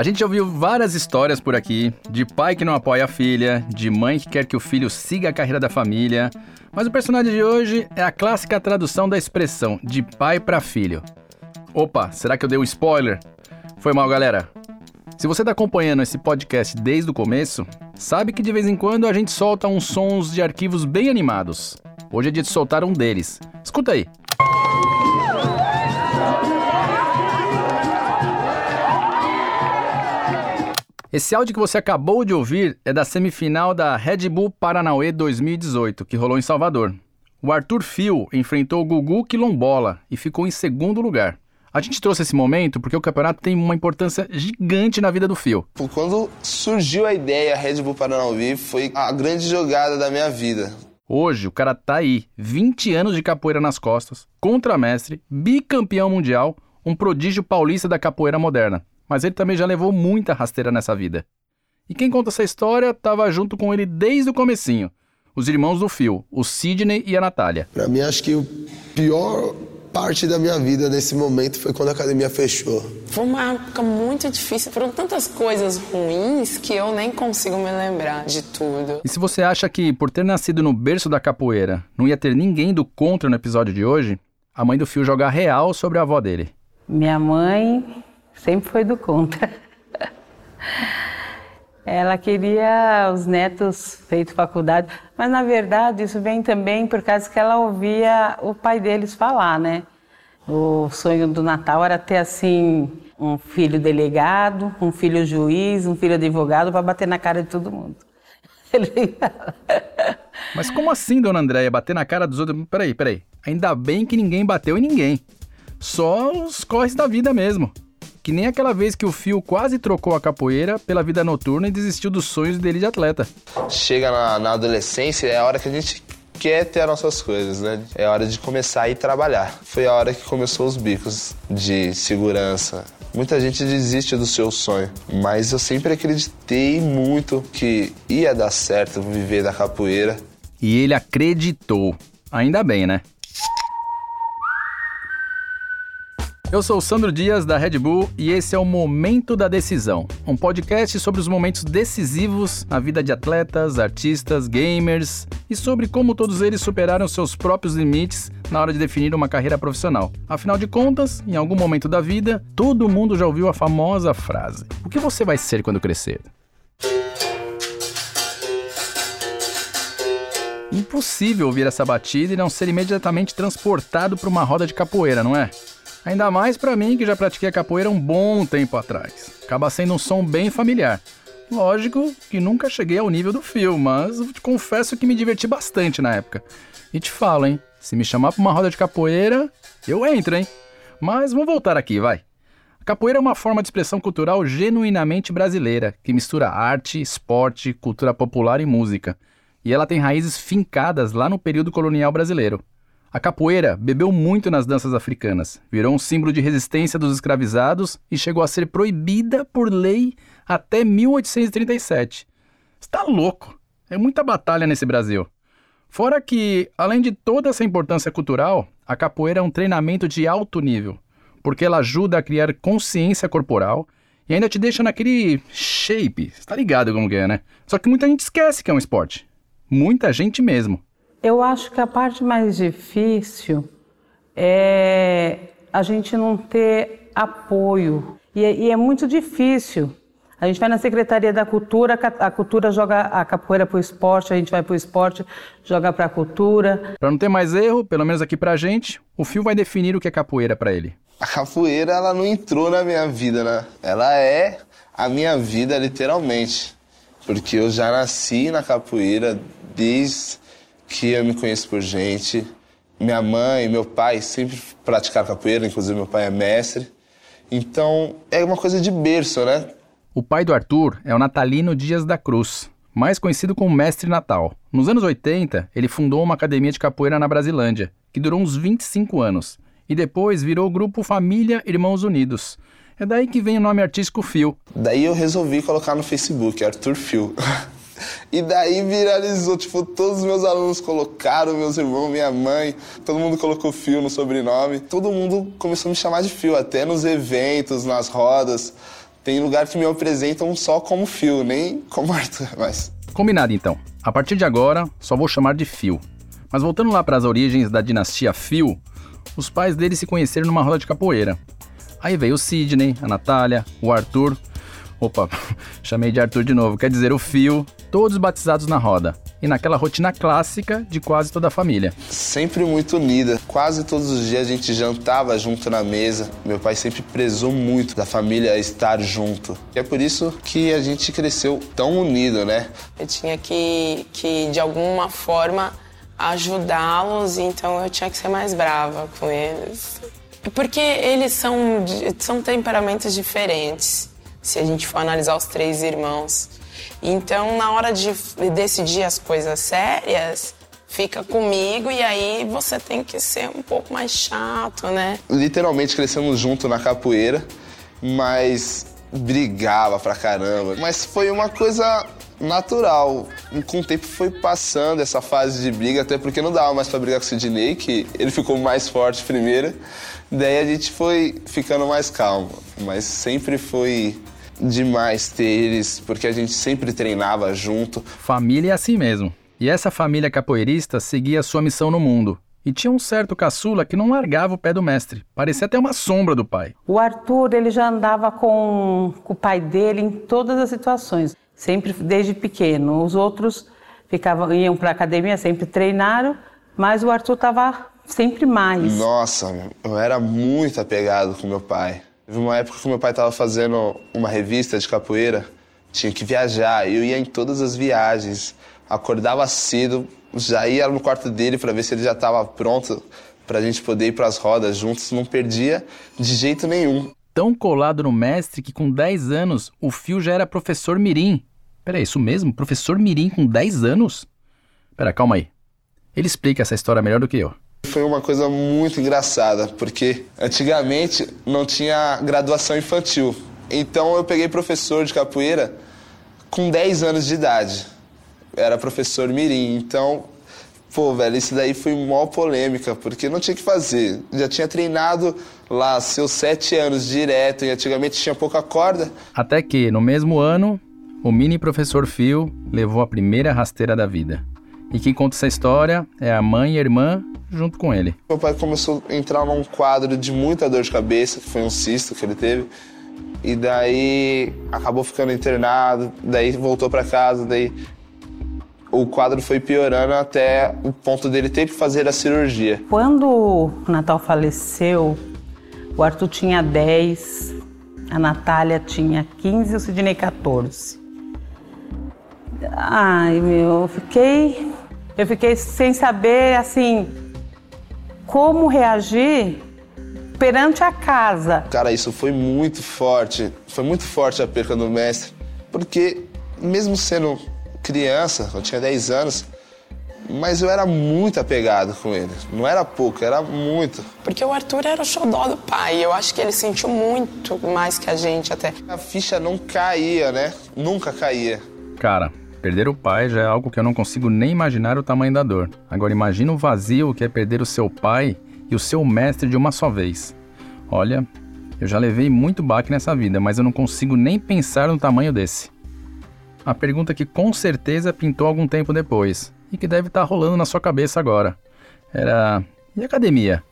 A gente já ouviu várias histórias por aqui de pai que não apoia a filha, de mãe que quer que o filho siga a carreira da família. Mas o personagem de hoje é a clássica tradução da expressão de pai para filho. Opa, será que eu dei um spoiler? Foi mal, galera. Se você está acompanhando esse podcast desde o começo, sabe que de vez em quando a gente solta uns sons de arquivos bem animados. Hoje é dia de soltar um deles. Escuta aí. Esse áudio que você acabou de ouvir é da semifinal da Red Bull Paranauê 2018, que rolou em Salvador. O Arthur Fio enfrentou o Gugu Quilombola e ficou em segundo lugar. A gente trouxe esse momento porque o campeonato tem uma importância gigante na vida do Fio. Quando surgiu a ideia Red Bull Paranauê, foi a grande jogada da minha vida. Hoje o cara tá aí, 20 anos de capoeira nas costas, contramestre, bicampeão mundial, um prodígio paulista da capoeira moderna mas ele também já levou muita rasteira nessa vida. E quem conta essa história estava junto com ele desde o comecinho. Os irmãos do Phil, o Sidney e a Natália. Para mim, acho que o pior parte da minha vida nesse momento foi quando a academia fechou. Foi uma época muito difícil, foram tantas coisas ruins que eu nem consigo me lembrar de tudo. E se você acha que por ter nascido no berço da capoeira não ia ter ninguém do contra no episódio de hoje, a mãe do Fio joga real sobre a avó dele. Minha mãe sempre foi do contra. Ela queria os netos feito faculdade, mas na verdade isso vem também por causa que ela ouvia o pai deles falar, né? O sonho do Natal era ter assim um filho delegado, um filho juiz, um filho advogado para bater na cara de todo mundo. Mas como assim, dona Andréia, bater na cara dos outros? Peraí, peraí. Ainda bem que ninguém bateu em ninguém. Só os corres da vida mesmo. Que nem aquela vez que o Fio quase trocou a capoeira pela vida noturna e desistiu dos sonhos dele de atleta. Chega na, na adolescência, é a hora que a gente quer ter as nossas coisas, né? É hora de começar a ir trabalhar. Foi a hora que começou os bicos de segurança. Muita gente desiste do seu sonho, mas eu sempre acreditei muito que ia dar certo viver da capoeira. E ele acreditou. Ainda bem, né? Eu sou o Sandro Dias da Red Bull e esse é o Momento da Decisão, um podcast sobre os momentos decisivos na vida de atletas, artistas, gamers e sobre como todos eles superaram seus próprios limites na hora de definir uma carreira profissional. Afinal de contas, em algum momento da vida, todo mundo já ouviu a famosa frase: O que você vai ser quando crescer? Impossível ouvir essa batida e não ser imediatamente transportado para uma roda de capoeira, não é? Ainda mais para mim que já pratiquei a capoeira um bom tempo atrás. Acaba sendo um som bem familiar. Lógico que nunca cheguei ao nível do filme, mas te confesso que me diverti bastante na época. E te falo, hein? Se me chamar pra uma roda de capoeira, eu entro, hein? Mas vamos voltar aqui, vai. A capoeira é uma forma de expressão cultural genuinamente brasileira, que mistura arte, esporte, cultura popular e música. E ela tem raízes fincadas lá no período colonial brasileiro. A capoeira bebeu muito nas danças africanas, virou um símbolo de resistência dos escravizados e chegou a ser proibida por lei até 1837. Está louco! É muita batalha nesse Brasil. Fora que, além de toda essa importância cultural, a capoeira é um treinamento de alto nível, porque ela ajuda a criar consciência corporal e ainda te deixa naquele shape. Está ligado como que é, né? Só que muita gente esquece que é um esporte. Muita gente mesmo. Eu acho que a parte mais difícil é a gente não ter apoio. E é, e é muito difícil. A gente vai na Secretaria da Cultura, a cultura joga a capoeira para o esporte, a gente vai para o esporte, joga para a cultura. Para não ter mais erro, pelo menos aqui para a gente, o Fio vai definir o que é capoeira para ele. A capoeira, ela não entrou na minha vida, né? Ela é a minha vida, literalmente. Porque eu já nasci na capoeira desde que eu me conheço por gente. Minha mãe e meu pai sempre praticaram capoeira, inclusive meu pai é mestre. Então é uma coisa de berço, né? O pai do Arthur é o Natalino Dias da Cruz, mais conhecido como Mestre Natal. Nos anos 80, ele fundou uma academia de capoeira na Brasilândia, que durou uns 25 anos, e depois virou o grupo Família Irmãos Unidos. É daí que vem o nome artístico Fio. Daí eu resolvi colocar no Facebook, Arthur Fio. E daí viralizou, tipo, todos os meus alunos colocaram, meus irmãos, minha mãe, todo mundo colocou Fio no sobrenome. Todo mundo começou a me chamar de Fio, até nos eventos, nas rodas. Tem lugar que me apresentam só como Fio, nem como Arthur, mas. Combinado então. A partir de agora, só vou chamar de Fio. Mas voltando lá para as origens da dinastia Fio, os pais dele se conheceram numa roda de capoeira. Aí veio o Sidney, a Natália, o Arthur. Opa, chamei de Arthur de novo, quer dizer o Fio, todos batizados na roda. E naquela rotina clássica de quase toda a família. Sempre muito unida. Quase todos os dias a gente jantava junto na mesa. Meu pai sempre prezou muito da família estar junto. E é por isso que a gente cresceu tão unido, né? Eu tinha que, que de alguma forma, ajudá-los, então eu tinha que ser mais brava com eles. Porque eles são, são temperamentos diferentes, se a gente for analisar os três irmãos. Então, na hora de decidir as coisas sérias, fica comigo e aí você tem que ser um pouco mais chato, né? Literalmente crescemos junto na capoeira, mas brigava pra caramba. Mas foi uma coisa natural. Com o tempo foi passando essa fase de briga, até porque não dava mais pra brigar com o Sidney, que ele ficou mais forte primeiro. Daí a gente foi ficando mais calmo. Mas sempre foi demais ter eles, porque a gente sempre treinava junto. Família é assim mesmo. E essa família capoeirista seguia sua missão no mundo. E tinha um certo caçula que não largava o pé do mestre. Parecia até uma sombra do pai. O Arthur, ele já andava com, com o pai dele em todas as situações, sempre desde pequeno. Os outros ficavam iam para a academia, sempre treinaram, mas o Arthur estava sempre mais. Nossa, eu era muito apegado com meu pai. Teve uma época que meu pai estava fazendo uma revista de capoeira, tinha que viajar, eu ia em todas as viagens, acordava cedo, já ia no quarto dele para ver se ele já estava pronto para a gente poder ir para as rodas juntos, não perdia de jeito nenhum. Tão colado no mestre que com 10 anos o Fio já era professor mirim. Peraí, isso mesmo? Professor mirim com 10 anos? Pera, calma aí. Ele explica essa história melhor do que eu. Foi uma coisa muito engraçada, porque antigamente não tinha graduação infantil. Então eu peguei professor de capoeira com 10 anos de idade. Era professor mirim. Então, pô, velho, isso daí foi mó polêmica, porque não tinha que fazer. Já tinha treinado lá seus 7 anos direto e antigamente tinha pouca corda. Até que, no mesmo ano, o mini professor Phil levou a primeira rasteira da vida. E quem conta essa história é a mãe e a irmã junto com ele. Meu pai começou a entrar num quadro de muita dor de cabeça, que foi um cisto que ele teve. E daí acabou ficando internado, daí voltou para casa, daí o quadro foi piorando até o ponto dele ter que fazer a cirurgia. Quando o Natal faleceu, o Arthur tinha 10, a Natália tinha 15 e o Sidney 14. Ai, meu, eu fiquei eu fiquei sem saber, assim, como reagir perante a casa. Cara, isso foi muito forte. Foi muito forte a perca do mestre. Porque, mesmo sendo criança, eu tinha 10 anos, mas eu era muito apegado com ele. Não era pouco, era muito. Porque o Arthur era o xodó do pai. Eu acho que ele sentiu muito mais que a gente até. A ficha não caía, né? Nunca caía. Cara, Perder o pai já é algo que eu não consigo nem imaginar o tamanho da dor. Agora imagina o vazio que é perder o seu pai e o seu mestre de uma só vez. Olha, eu já levei muito baque nessa vida, mas eu não consigo nem pensar no tamanho desse. A pergunta que com certeza pintou algum tempo depois e que deve estar tá rolando na sua cabeça agora era: e academia?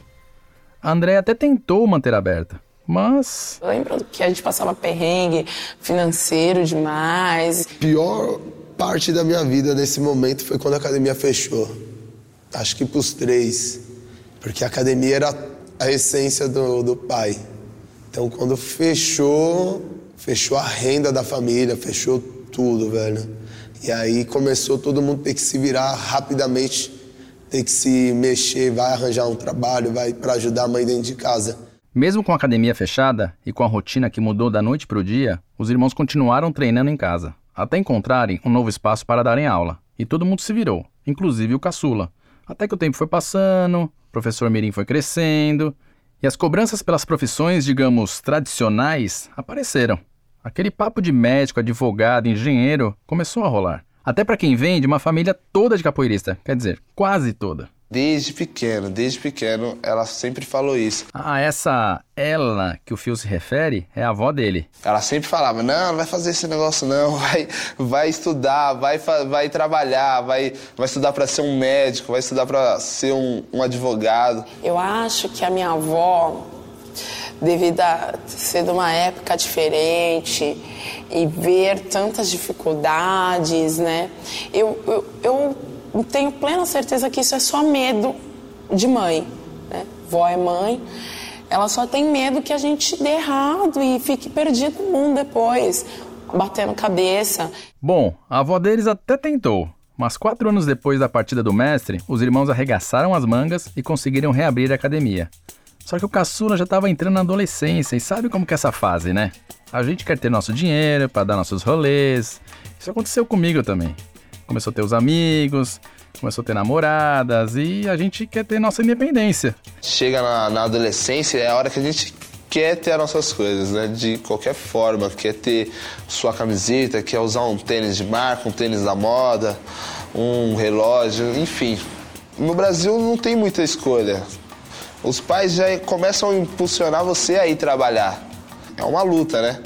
A André até tentou manter aberta, mas. Eu lembro que a gente passava perrengue financeiro demais. Pior parte da minha vida nesse momento foi quando a academia fechou. Acho que para os três. Porque a academia era a essência do, do pai. Então, quando fechou, fechou a renda da família, fechou tudo, velho. E aí começou todo mundo ter que se virar rapidamente, ter que se mexer, vai arranjar um trabalho, vai para ajudar a mãe dentro de casa. Mesmo com a academia fechada e com a rotina que mudou da noite para o dia, os irmãos continuaram treinando em casa até encontrarem um novo espaço para darem aula. E todo mundo se virou, inclusive o caçula. Até que o tempo foi passando, o professor Mirim foi crescendo, e as cobranças pelas profissões, digamos, tradicionais apareceram. Aquele papo de médico, advogado, engenheiro começou a rolar. Até para quem vem de uma família toda de capoeirista, quer dizer, quase toda. Desde pequeno, desde pequeno, ela sempre falou isso. Ah, essa ela que o Fio se refere é a avó dele. Ela sempre falava: não, não vai fazer esse negócio, não, vai, vai estudar, vai, vai trabalhar, vai, vai estudar para ser um médico, vai estudar para ser um, um advogado. Eu acho que a minha avó, devido a ser de uma época diferente e ver tantas dificuldades, né, eu, eu, eu tenho plena certeza que isso é só medo de mãe. Né? Vó é mãe, ela só tem medo que a gente dê errado e fique perdido no mundo depois, batendo cabeça. Bom, a avó deles até tentou, mas quatro anos depois da partida do mestre, os irmãos arregaçaram as mangas e conseguiram reabrir a academia. Só que o caçula já estava entrando na adolescência e sabe como que é essa fase, né? A gente quer ter nosso dinheiro para dar nossos rolês. Isso aconteceu comigo também começou a ter os amigos, começou a ter namoradas e a gente quer ter nossa independência. Chega na, na adolescência, é a hora que a gente quer ter as nossas coisas, né? De qualquer forma, quer ter sua camiseta, quer usar um tênis de marca, um tênis da moda, um relógio, enfim. No Brasil não tem muita escolha. Os pais já começam a impulsionar você a ir trabalhar. É uma luta, né?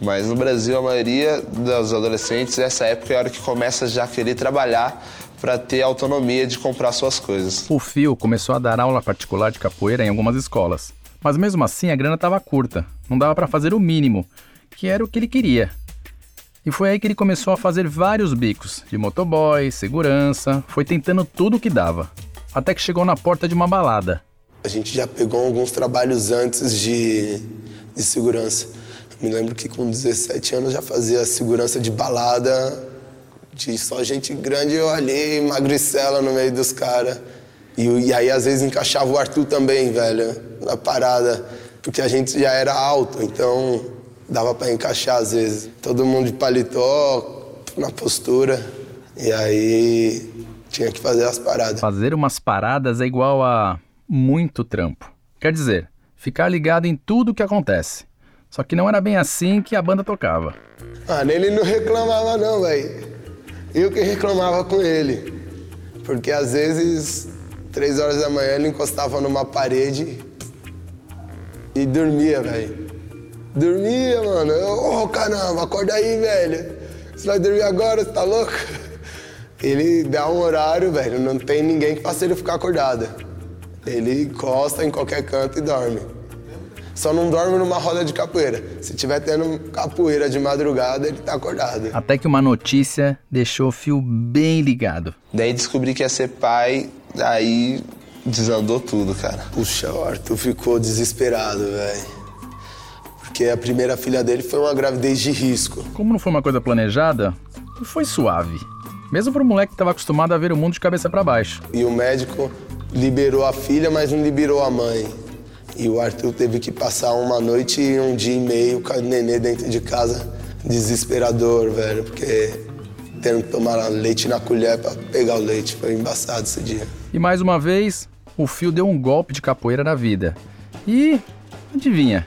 Mas no Brasil, a maioria dos adolescentes, essa época é a hora que começa já a querer trabalhar para ter autonomia de comprar suas coisas. O Fio começou a dar aula particular de capoeira em algumas escolas. Mas mesmo assim, a grana estava curta. Não dava para fazer o mínimo, que era o que ele queria. E foi aí que ele começou a fazer vários bicos, de motoboy, segurança, foi tentando tudo o que dava. Até que chegou na porta de uma balada. A gente já pegou alguns trabalhos antes de, de segurança. Me lembro que com 17 anos já fazia segurança de balada, de só gente grande, eu ali, magricela no meio dos caras. E, e, aí às vezes encaixava o Arthur também, velho, na parada, porque a gente já era alto, então dava para encaixar às vezes. Todo mundo de paletó, na postura. E aí tinha que fazer as paradas. Fazer umas paradas é igual a muito trampo. Quer dizer, ficar ligado em tudo que acontece. Só que não era bem assim que a banda tocava. Ah, ele não reclamava não, velho. Eu que reclamava com ele. Porque às vezes, três horas da manhã, ele encostava numa parede e dormia, velho. Dormia, mano. Ô, oh, caramba, acorda aí, velho. Você vai dormir agora, você tá louco? Ele dá um horário, velho, não tem ninguém que faça ele ficar acordado. Ele encosta em qualquer canto e dorme. Só não dorme numa roda de capoeira. Se tiver tendo capoeira de madrugada, ele tá acordado. Até que uma notícia deixou o fio bem ligado. Daí descobri que ia ser pai, aí desandou tudo, cara. Puxa, o Arthur ficou desesperado, velho. Porque a primeira filha dele foi uma gravidez de risco. Como não foi uma coisa planejada, foi suave. Mesmo para um moleque que estava acostumado a ver o mundo de cabeça para baixo. E o médico liberou a filha, mas não liberou a mãe. E o Arthur teve que passar uma noite e um dia e meio com a nenê dentro de casa, desesperador, velho, porque tendo que tomar leite na colher para pegar o leite. Foi embaçado esse dia. E mais uma vez, o Fio deu um golpe de capoeira na vida. E adivinha?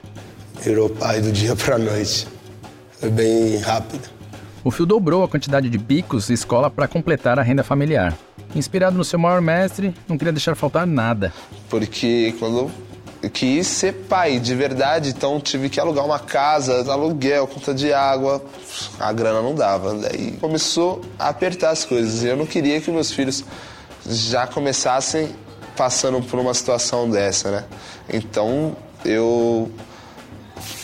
Virou pai do dia pra noite. Foi bem rápido. O Fio dobrou a quantidade de bicos e escola para completar a renda familiar. Inspirado no seu maior mestre, não queria deixar faltar nada. Porque quando quis ser pai de verdade, então tive que alugar uma casa, aluguel, conta de água, a grana não dava. Daí começou a apertar as coisas eu não queria que meus filhos já começassem passando por uma situação dessa, né? Então eu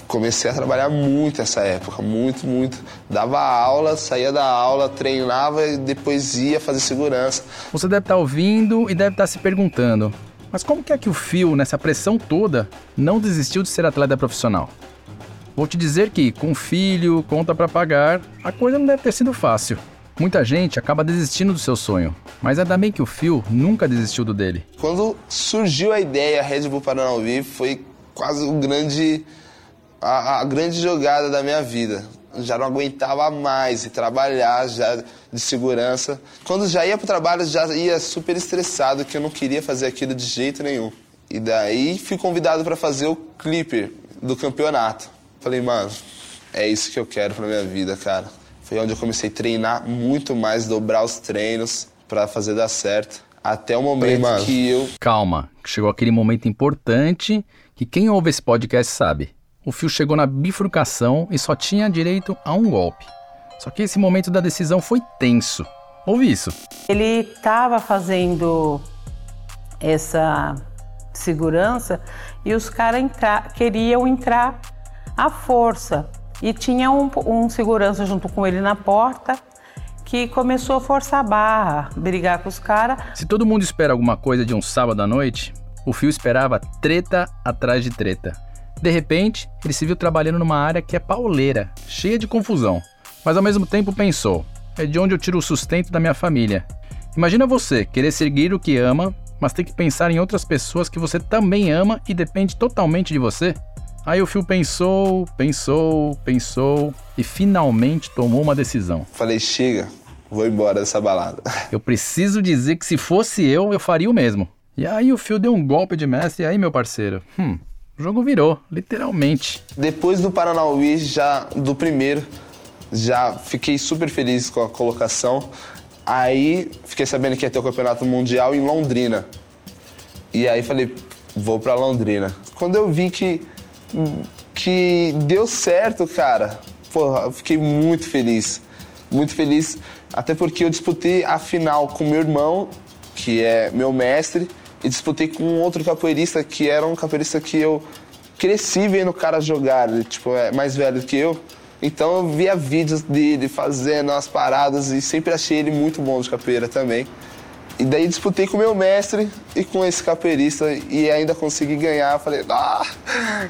comecei a trabalhar muito essa época, muito, muito. Dava aula, saía da aula, treinava e depois ia fazer segurança. Você deve estar ouvindo e deve estar se perguntando: mas como que é que o Phil, nessa pressão toda, não desistiu de ser atleta profissional? Vou te dizer que, com filho, conta para pagar, a coisa não deve ter sido fácil. Muita gente acaba desistindo do seu sonho, mas ainda bem que o Phil nunca desistiu do dele. Quando surgiu a ideia Red Bull vivo, foi quase o grande, a, a grande jogada da minha vida já não aguentava mais e trabalhar já de segurança. Quando já ia para o trabalho, já ia super estressado, que eu não queria fazer aquilo de jeito nenhum. E daí fui convidado para fazer o clipe do campeonato. Falei, mano, é isso que eu quero para minha vida, cara. Foi onde eu comecei a treinar muito mais, dobrar os treinos para fazer dar certo. Até o momento Falei, que eu. Calma, chegou aquele momento importante que quem ouve esse podcast sabe. O fio chegou na bifurcação e só tinha direito a um golpe. Só que esse momento da decisão foi tenso. Ouve isso. Ele estava fazendo essa segurança e os caras entra- queriam entrar à força. E tinha um, um segurança junto com ele na porta que começou a forçar a barra, brigar com os caras. Se todo mundo espera alguma coisa de um sábado à noite, o fio esperava treta atrás de treta. De repente, ele se viu trabalhando numa área que é pauleira, cheia de confusão. Mas ao mesmo tempo pensou: é de onde eu tiro o sustento da minha família. Imagina você querer seguir o que ama, mas ter que pensar em outras pessoas que você também ama e depende totalmente de você? Aí o fio pensou, pensou, pensou e finalmente tomou uma decisão. Falei, chega, vou embora dessa balada. Eu preciso dizer que se fosse eu, eu faria o mesmo. E aí o Phil deu um golpe de mestre e aí, meu parceiro, hum, o jogo virou, literalmente. Depois do Paranauí, já do primeiro, já fiquei super feliz com a colocação. Aí fiquei sabendo que ia ter o campeonato mundial em Londrina. E aí falei, vou pra Londrina. Quando eu vi que, que deu certo, cara, porra, eu fiquei muito feliz. Muito feliz, até porque eu disputei a final com meu irmão, que é meu mestre, e disputei com outro capoeirista que era um capoeirista que eu cresci vendo o cara jogar, ele tipo, é mais velho que eu. Então eu via vídeos dele fazendo as paradas e sempre achei ele muito bom de capoeira também. E daí disputei com meu mestre e com esse capoeirista e ainda consegui ganhar. Falei, ah,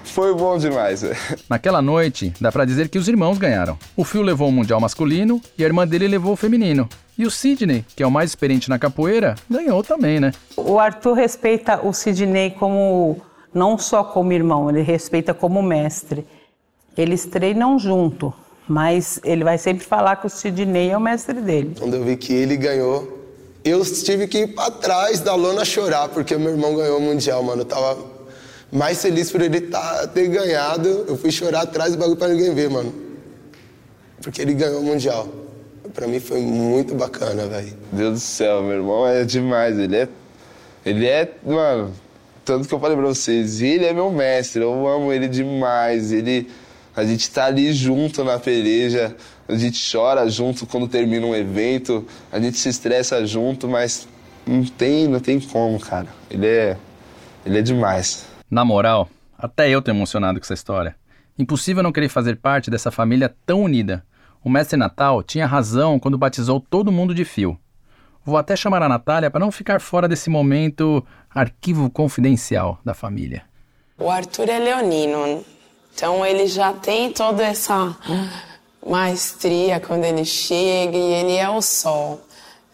foi bom demais. velho." Naquela noite, dá pra dizer que os irmãos ganharam. O Phil levou o mundial masculino e a irmã dele levou o feminino. E o Sidney, que é o mais experiente na capoeira, ganhou também, né? O Arthur respeita o Sidney como não só como irmão, ele respeita como mestre. Eles treinam junto, mas ele vai sempre falar que o Sidney é o mestre dele. Quando eu vi que ele ganhou, eu tive que ir pra trás da lona chorar, porque meu irmão ganhou o Mundial, mano. Eu tava mais feliz por ele tá, ter ganhado. Eu fui chorar atrás do bagulho pra ninguém ver, mano. Porque ele ganhou o Mundial. Pra mim foi muito bacana, velho. Deus do céu, meu irmão é demais. Ele é. Ele é, mano. Tanto que eu falei pra vocês, ele é meu mestre, eu amo ele demais. Ele. A gente tá ali junto na peleja, a gente chora junto quando termina um evento, a gente se estressa junto, mas não tem, não tem como, cara. Ele é. Ele é demais. Na moral, até eu tô emocionado com essa história. Impossível não querer fazer parte dessa família tão unida. O mestre Natal tinha razão quando batizou todo mundo de fio. Vou até chamar a Natália para não ficar fora desse momento arquivo confidencial da família. O Arthur é leonino, então ele já tem toda essa maestria quando ele chega e ele é o sol.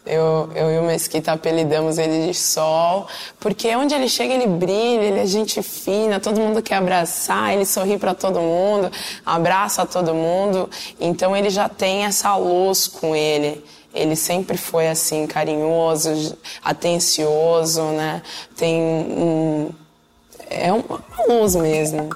Eu, eu e o Mesquita apelidamos ele de sol, porque onde ele chega ele brilha, ele é gente fina, todo mundo quer abraçar, ele sorri para todo mundo, abraça todo mundo, então ele já tem essa luz com ele. Ele sempre foi assim, carinhoso, atencioso, né? Tem um, é uma luz mesmo.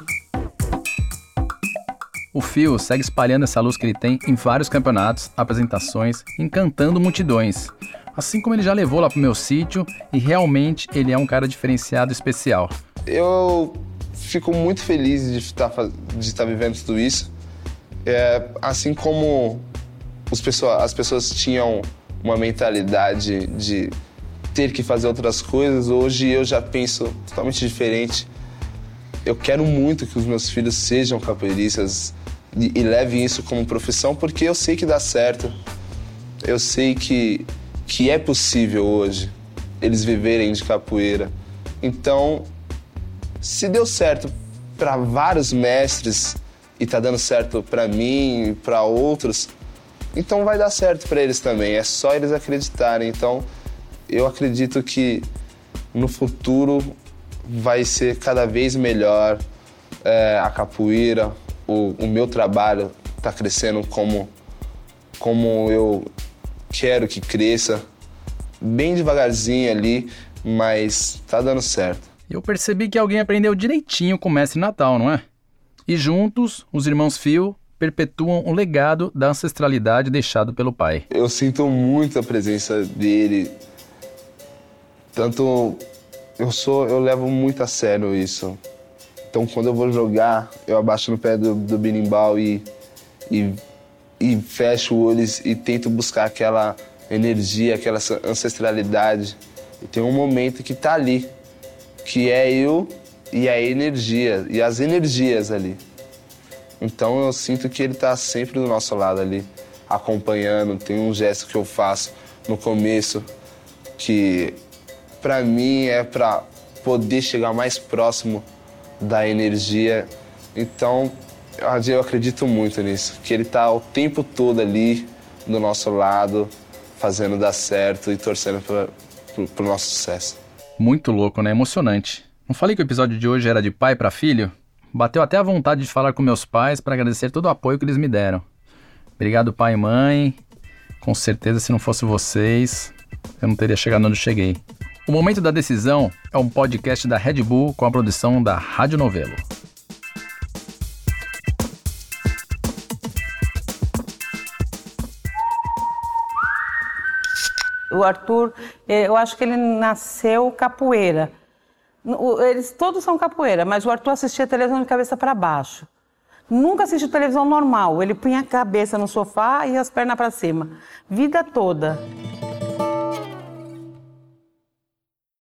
O Phil segue espalhando essa luz que ele tem em vários campeonatos, apresentações, encantando multidões. Assim como ele já levou lá pro meu sítio e realmente ele é um cara diferenciado especial. Eu fico muito feliz de estar, faz- de estar vivendo tudo isso. É, assim como pessoa- as pessoas tinham uma mentalidade de ter que fazer outras coisas, hoje eu já penso totalmente diferente. Eu quero muito que os meus filhos sejam capoeiristas e, e levem isso como profissão, porque eu sei que dá certo. Eu sei que, que é possível hoje eles viverem de capoeira. Então, se deu certo para vários mestres e tá dando certo para mim e para outros, então vai dar certo para eles também. É só eles acreditarem. Então, eu acredito que no futuro vai ser cada vez melhor é, a capoeira, o, o meu trabalho está crescendo como, como eu quero que cresça, bem devagarzinho ali, mas tá dando certo. Eu percebi que alguém aprendeu direitinho com o mestre Natal, não é? E juntos, os irmãos Phil perpetuam o legado da ancestralidade deixado pelo pai. Eu sinto muito a presença dele Tanto eu sou, eu levo muito a sério isso. Então quando eu vou jogar, eu abaixo no pé do, do birimbau e, e, e fecho olhos e tento buscar aquela energia, aquela ancestralidade. E tem um momento que tá ali, que é eu e a energia, e as energias ali. Então eu sinto que ele tá sempre do nosso lado ali, acompanhando. Tem um gesto que eu faço no começo que para mim é para poder chegar mais próximo da energia. Então eu acredito muito nisso, que ele tá o tempo todo ali do nosso lado, fazendo dar certo e torcendo para o nosso sucesso. Muito louco, né? Emocionante. Não falei que o episódio de hoje era de pai para filho? Bateu até a vontade de falar com meus pais para agradecer todo o apoio que eles me deram. Obrigado, pai e mãe. Com certeza, se não fosse vocês, eu não teria chegado onde cheguei. O Momento da Decisão é um podcast da Red Bull com a produção da Rádio Novelo. O Arthur, eh, eu acho que ele nasceu capoeira. Eles todos são capoeira, mas o Arthur assistia televisão de cabeça para baixo. Nunca assistiu televisão normal. Ele punha a cabeça no sofá e as pernas para cima. Vida toda.